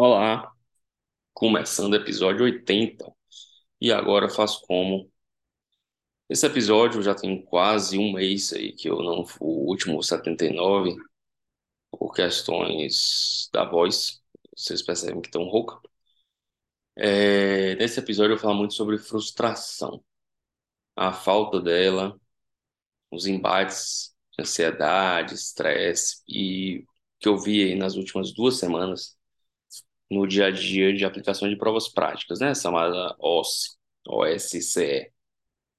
Olá, começando o episódio 80. E agora faço como? Esse episódio já tem quase um mês aí que eu não o último 79 por questões da voz. Vocês percebem que estão rouca. É, nesse episódio eu falar muito sobre frustração, a falta dela, os embates, ansiedade, estresse e que eu vi aí nas últimas duas semanas no dia a dia de aplicação de provas práticas, né? Chamada OSCE, OSCE,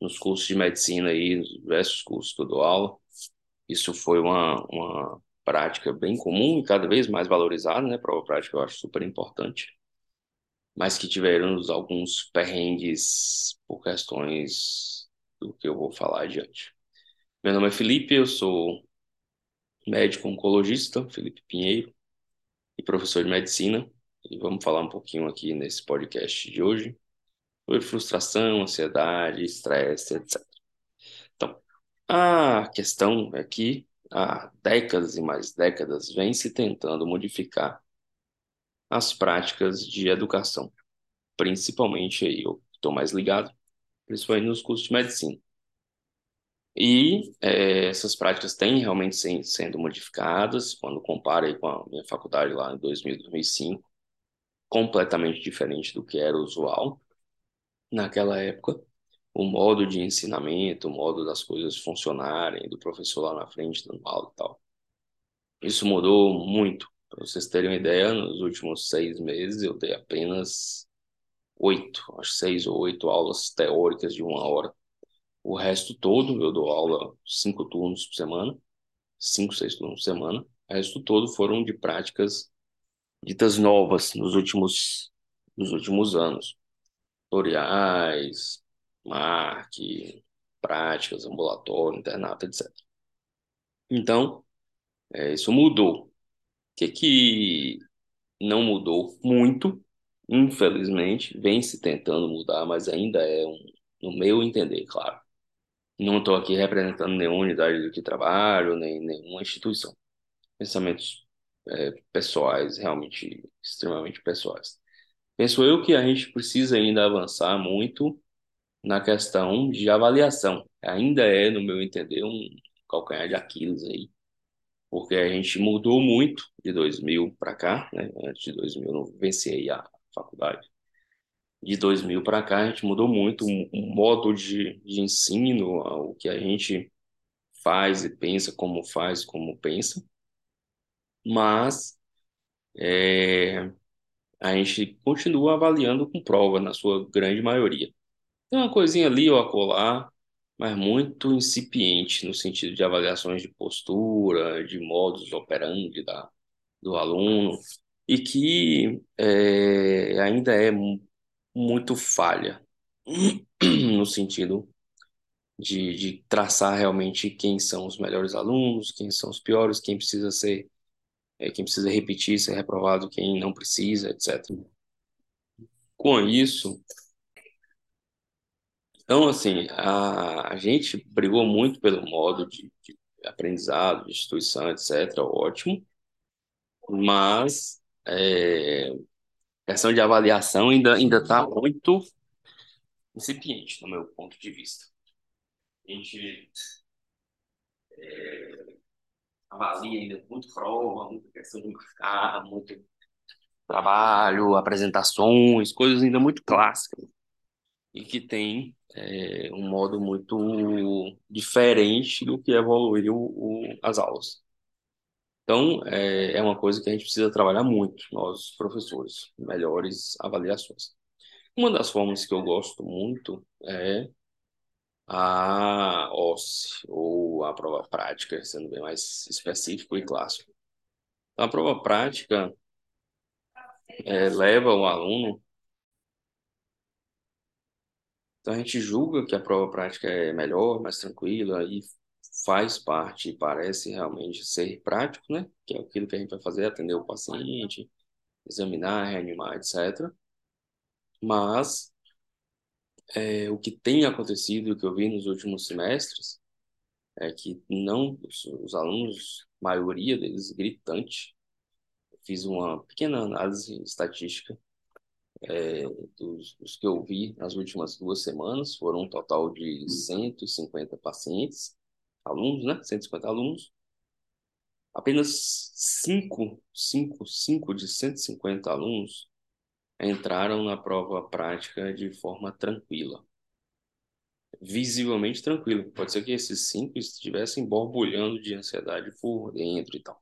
nos cursos de medicina aí, nos diversos cursos que eu dou aula. Isso foi uma, uma prática bem comum e cada vez mais valorizada, né? Prova prática eu acho super importante. Mas que tiveram alguns perrengues por questões do que eu vou falar adiante. Meu nome é Felipe, eu sou médico oncologista, Felipe Pinheiro, e professor de medicina. E vamos falar um pouquinho aqui nesse podcast de hoje sobre frustração, ansiedade, estresse, etc. Então, a questão é que há décadas e mais décadas vem se tentando modificar as práticas de educação, principalmente aí eu estou mais ligado, principalmente nos cursos de medicina. E é, essas práticas têm realmente sendo modificadas, quando compara aí com a minha faculdade lá em 2000, 2005, completamente diferente do que era usual naquela época. O modo de ensinamento, o modo das coisas funcionarem, do professor lá na frente dando aula e tal. Isso mudou muito. Para vocês terem uma ideia, nos últimos seis meses eu dei apenas oito, acho seis ou oito aulas teóricas de uma hora. O resto todo eu dou aula cinco turnos por semana, cinco, seis turnos por semana. O resto todo foram de práticas ditas novas nos últimos, nos últimos anos. Tutoriais, MARC, práticas, ambulatório, internato, etc. Então, é, isso mudou. O que, que não mudou muito, infelizmente, vem se tentando mudar, mas ainda é, um, no meu entender, claro. Não estou aqui representando nenhuma unidade do que trabalho, nem nenhuma instituição. Pensamentos é, pessoais, realmente extremamente pessoais. Penso eu que a gente precisa ainda avançar muito na questão de avaliação. Ainda é, no meu entender, um calcanhar de Aquiles aí, porque a gente mudou muito de 2000 para cá, né? Antes de 2000 eu não venci a faculdade. De 2000 para cá a gente mudou muito o modo de, de ensino, o que a gente faz e pensa, como faz, como pensa mas é, a gente continua avaliando com prova, na sua grande maioria. Tem uma coisinha ali ou acolá, mas muito incipiente no sentido de avaliações de postura, de modus operandi da, do aluno, e que é, ainda é muito falha no sentido de, de traçar realmente quem são os melhores alunos, quem são os piores, quem precisa ser é, quem precisa repetir, ser reprovado, quem não precisa, etc. Com isso, então, assim, a, a gente brigou muito pelo modo de, de aprendizado, de instituição, etc., ótimo, mas é, a questão de avaliação ainda ainda está muito incipiente, no meu ponto de vista. A gente é, avalia ainda muito prova, muita questão de marcar, muito trabalho, apresentações, coisas ainda muito clássicas e que tem é, um modo muito diferente do que evoluir o, o, as aulas. Então, é, é uma coisa que a gente precisa trabalhar muito, nós professores, melhores avaliações. Uma das formas que eu gosto muito é a OSCE, ou a prova prática, sendo bem mais específico e clássico. Então, a prova prática é, leva o aluno. Então, a gente julga que a prova prática é melhor, mais tranquila e faz parte, parece realmente ser prático, né? Que é aquilo que a gente vai fazer, atender o paciente, examinar, reanimar, etc. Mas é, o que tem acontecido, o que eu vi nos últimos semestres, é que não os, os alunos, maioria deles gritante, fiz uma pequena análise estatística é, dos, dos, que eu vi nas últimas duas semanas. Foram um total de 150 pacientes, alunos, né? 150 alunos. Apenas 5, 5, 5 de 150 alunos entraram na prova prática de forma tranquila. Visivelmente tranquilo. Pode ser que esses cinco estivessem borbulhando de ansiedade por dentro e tal.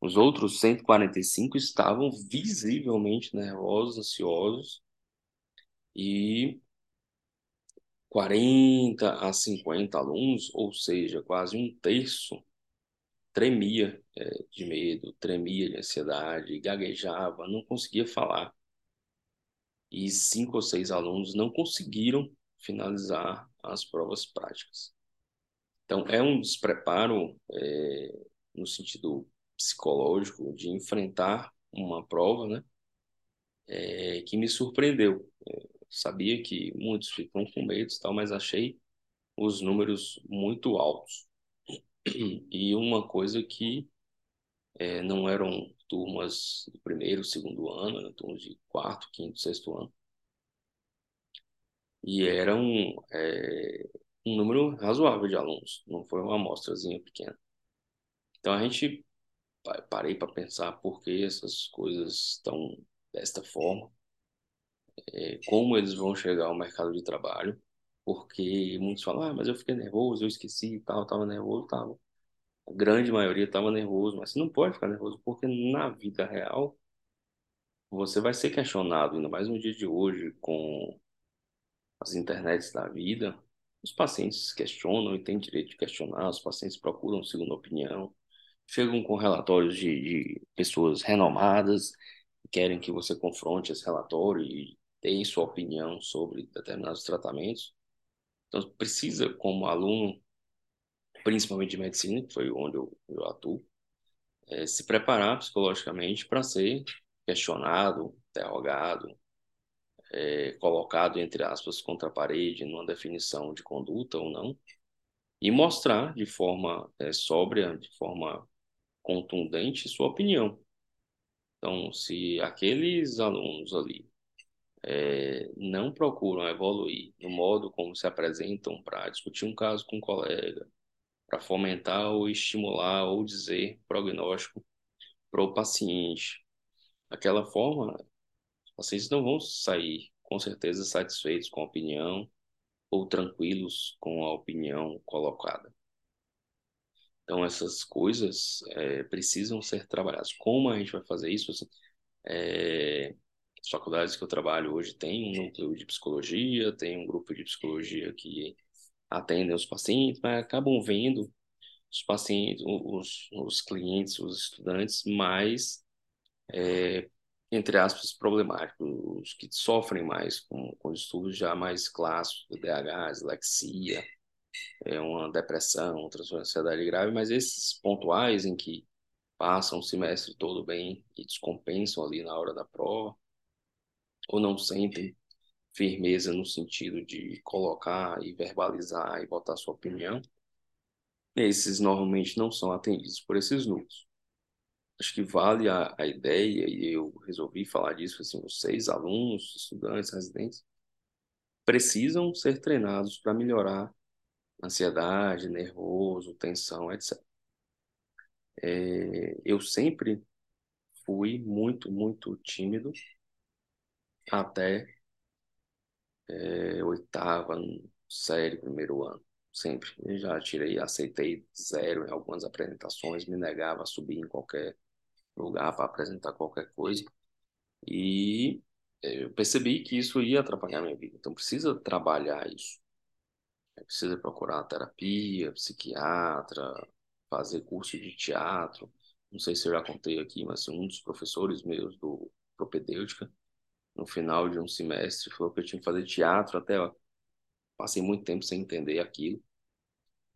Os outros 145 estavam visivelmente nervosos, ansiosos e 40 a 50 alunos, ou seja, quase um terço, tremia é, de medo, tremia de ansiedade, gaguejava, não conseguia falar. E cinco ou seis alunos não conseguiram finalizar as provas práticas. Então, é um despreparo é, no sentido psicológico de enfrentar uma prova, né? É, que me surpreendeu. É, sabia que muitos ficam com medo e tal, mas achei os números muito altos. E uma coisa que é, não eram turmas do primeiro, segundo ano, eram turmas de quarto, quinto, sexto ano. E era um, é, um número razoável de alunos, não foi uma amostrazinha pequena. Então a gente parei para pensar por que essas coisas estão desta forma, é, como eles vão chegar ao mercado de trabalho, porque muitos falam, ah, mas eu fiquei nervoso, eu esqueci tal, estava nervoso, estava. Grande maioria estava nervoso, mas você não pode ficar nervoso, porque na vida real você vai ser questionado, ainda mais no dia de hoje, com as internets da vida. Os pacientes questionam e têm direito de questionar, os pacientes procuram segunda opinião, chegam com relatórios de, de pessoas renomadas, querem que você confronte esse relatório e dê sua opinião sobre determinados tratamentos. Então, precisa, como aluno, principalmente de medicina, que foi onde eu, eu atuo, é, se preparar psicologicamente para ser questionado, interrogado, é, colocado, entre aspas, contra a parede, numa definição de conduta ou não, e mostrar de forma é, sóbria, de forma contundente sua opinião. Então, se aqueles alunos ali é, não procuram evoluir no modo como se apresentam para discutir um caso com um colega, para fomentar ou estimular ou dizer prognóstico para o paciente, daquela forma, os pacientes não vão sair com certeza satisfeitos com a opinião ou tranquilos com a opinião colocada. Então, essas coisas é, precisam ser trabalhadas. Como a gente vai fazer isso? Assim, é, as faculdades que eu trabalho hoje têm um núcleo de psicologia, tem um grupo de psicologia que atendem os pacientes, mas acabam vendo os pacientes, os, os clientes, os estudantes mais, é, entre aspas, problemáticos, os que sofrem mais com, com estudos já mais clássicos, DH, dislexia, é uma depressão, um transtorno de ansiedade grave, mas esses pontuais em que passam o semestre todo bem e descompensam ali na hora da prova, ou não sentem firmeza no sentido de colocar e verbalizar e botar sua opinião, esses normalmente não são atendidos por esses núcleos. Acho que vale a, a ideia, e eu resolvi falar disso, assim, vocês, alunos, estudantes, residentes, precisam ser treinados para melhorar ansiedade, nervoso, tensão, etc. É, eu sempre fui muito, muito tímido até é, oitava série, primeiro ano. Sempre. Eu já tirei, aceitei zero em algumas apresentações, me negava a subir em qualquer lugar para apresentar qualquer coisa. E é, eu percebi que isso ia atrapalhar minha vida. Então precisa trabalhar isso. Precisa procurar terapia, psiquiatra, fazer curso de teatro. Não sei se eu já contei aqui, mas um dos professores meus do propedêutica, no final de um semestre, falou que eu tinha que fazer teatro até. Ó, passei muito tempo sem entender aquilo.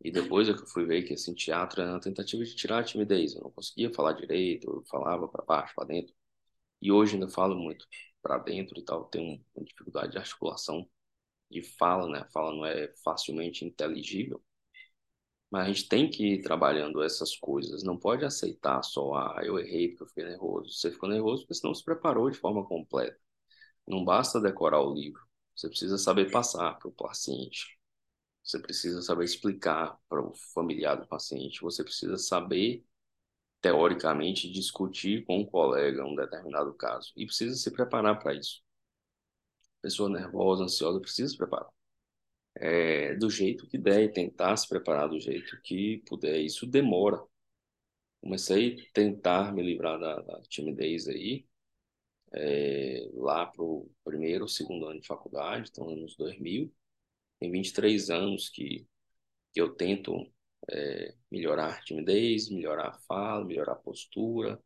E depois é eu fui ver que assim, teatro era uma tentativa de tirar a timidez. Eu não conseguia falar direito, eu falava para baixo, para dentro. E hoje ainda falo muito para dentro e tal. Tenho uma dificuldade de articulação de fala, né? A fala não é facilmente inteligível. Mas a gente tem que ir trabalhando essas coisas. Não pode aceitar só, ah, eu errei porque eu fiquei nervoso. Você ficou nervoso porque você não se preparou de forma completa. Não basta decorar o livro. Você precisa saber passar para o paciente. Você precisa saber explicar para o familiar do paciente. Você precisa saber, teoricamente, discutir com um colega um determinado caso. E precisa se preparar para isso. Pessoa nervosa, ansiosa, precisa se preparar é, do jeito que der tentar se preparar do jeito que puder. Isso demora. Comecei a tentar me livrar da, da timidez aí, é, lá para o primeiro, segundo ano de faculdade, então anos 2000. Tem 23 anos que, que eu tento é, melhorar a timidez, melhorar a fala, melhorar a postura,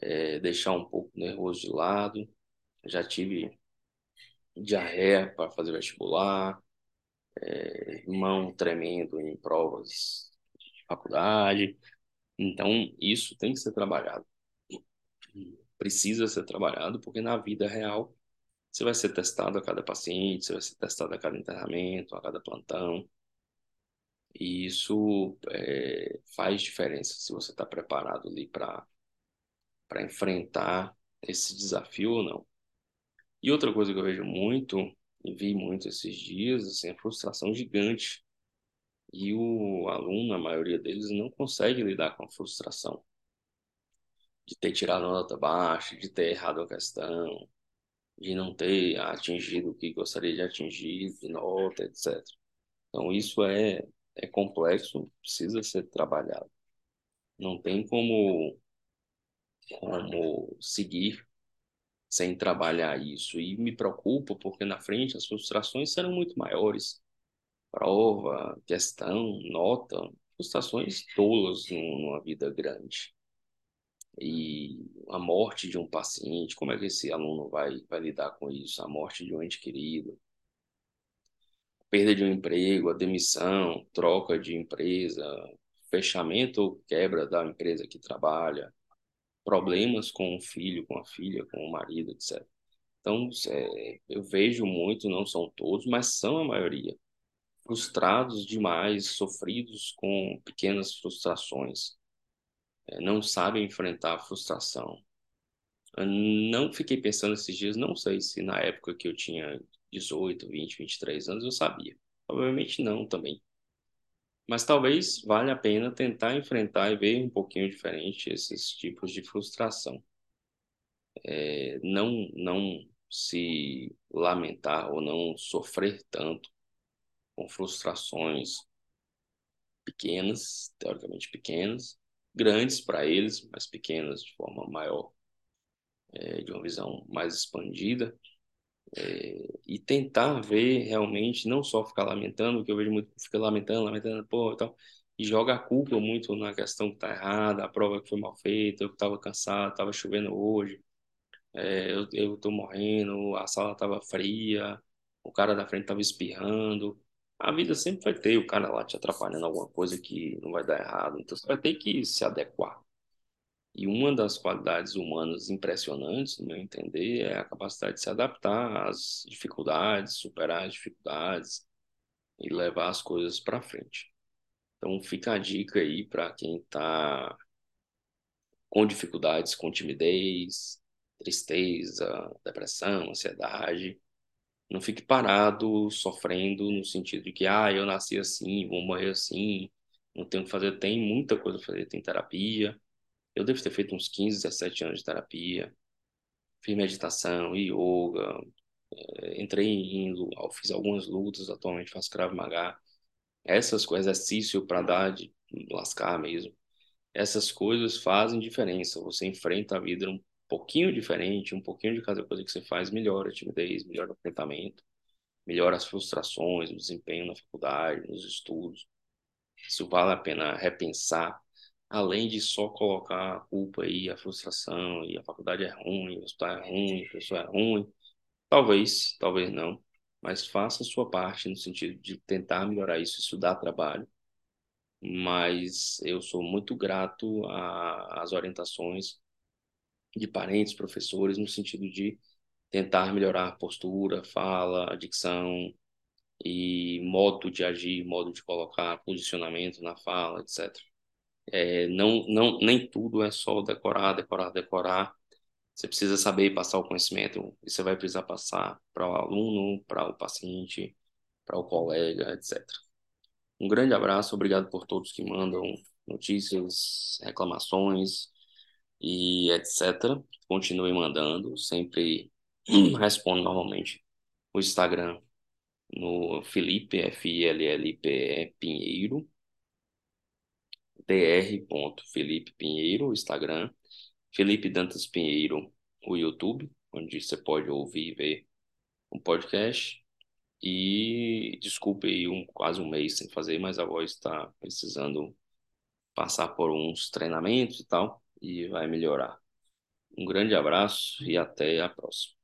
é, deixar um pouco nervoso de lado. Já tive diarreia para fazer vestibular, é, mão tremendo em provas de faculdade. Então, isso tem que ser trabalhado. Precisa ser trabalhado, porque na vida real você vai ser testado a cada paciente, você vai ser testado a cada internamento, a cada plantão. E isso é, faz diferença se você está preparado ali para enfrentar esse desafio ou não. E outra coisa que eu vejo muito e vi muito esses dias, assim, a frustração gigante. E o aluno, a maioria deles, não consegue lidar com a frustração de ter tirado nota baixa, de ter errado a questão, de não ter atingido o que gostaria de atingir, de nota, etc. Então, isso é, é complexo, precisa ser trabalhado. Não tem como, como seguir sem trabalhar isso. E me preocupa porque na frente as frustrações serão muito maiores. Prova, questão, nota, frustrações tolas numa vida grande. E a morte de um paciente, como é que esse aluno vai, vai lidar com isso? A morte de um ente querido, perda de um emprego, a demissão, troca de empresa, fechamento ou quebra da empresa que trabalha, problemas com o filho, com a filha, com o marido, etc. Então, é, eu vejo muito, não são todos, mas são a maioria, frustrados demais, sofridos com pequenas frustrações, não sabem enfrentar a frustração. Eu não fiquei pensando esses dias, não sei se na época que eu tinha 18, 20, 23 anos eu sabia. Provavelmente não também. Mas talvez valha a pena tentar enfrentar e ver um pouquinho diferente esses tipos de frustração. É, não, não se lamentar ou não sofrer tanto com frustrações pequenas, teoricamente pequenas, grandes para eles, mas pequenas de forma maior, é, de uma visão mais expandida, é, e tentar ver realmente, não só ficar lamentando, que eu vejo muito, fica lamentando, lamentando, pô, e tal, e joga a culpa muito na questão que tá errada, a prova que foi mal feita, eu estava cansado, estava chovendo hoje, é, eu, tô morrendo, a sala estava fria, o cara da frente estava espirrando. A vida sempre vai ter o cara lá te atrapalhando alguma coisa que não vai dar errado, então você vai ter que se adequar. E uma das qualidades humanas impressionantes, no meu entender, é a capacidade de se adaptar às dificuldades, superar as dificuldades e levar as coisas para frente. Então, fica a dica aí para quem está com dificuldades, com timidez, tristeza, depressão, ansiedade. Não fique parado, sofrendo, no sentido de que, ah, eu nasci assim, vou morrer assim, não tenho o que fazer. Tem muita coisa a fazer, tem terapia eu devo ter feito uns 15, 17 anos de terapia, fiz meditação, yoga, eh, entrei em, fiz algumas lutas, atualmente faço Krav Maga. Essas coisas, exercício para dar de lascar mesmo. Essas coisas fazem diferença. Você enfrenta a vida pouquinho diferente, um pouquinho de cada coisa que você faz, melhora a timidez, melhora o comportamento, melhora as frustrações, o desempenho na faculdade, nos estudos. Isso vale a pena repensar além de só colocar a culpa e a frustração, e a faculdade é ruim, o hospital é ruim, a pessoa é ruim. Talvez, talvez não, mas faça a sua parte no sentido de tentar melhorar isso, isso dá trabalho. Mas eu sou muito grato às orientações de parentes, professores, no sentido de tentar melhorar a postura, fala, dicção, e modo de agir, modo de colocar posicionamento na fala, etc. É, não, não, nem tudo é só decorar, decorar, decorar. Você precisa saber passar o conhecimento e você vai precisar passar para o aluno, para o paciente, para o colega, etc. Um grande abraço, obrigado por todos que mandam notícias, reclamações e etc. Continue mandando, sempre respondo normalmente. O Instagram no Felipe, F-I-L-L-P-E Pinheiro, dr.felipe Pinheiro, o Instagram, Felipe Dantas Pinheiro, o YouTube, onde você pode ouvir e ver um podcast. E desculpe aí um, quase um mês sem fazer, mas a voz está precisando passar por uns treinamentos e tal, e vai melhorar. Um grande abraço e até a próxima.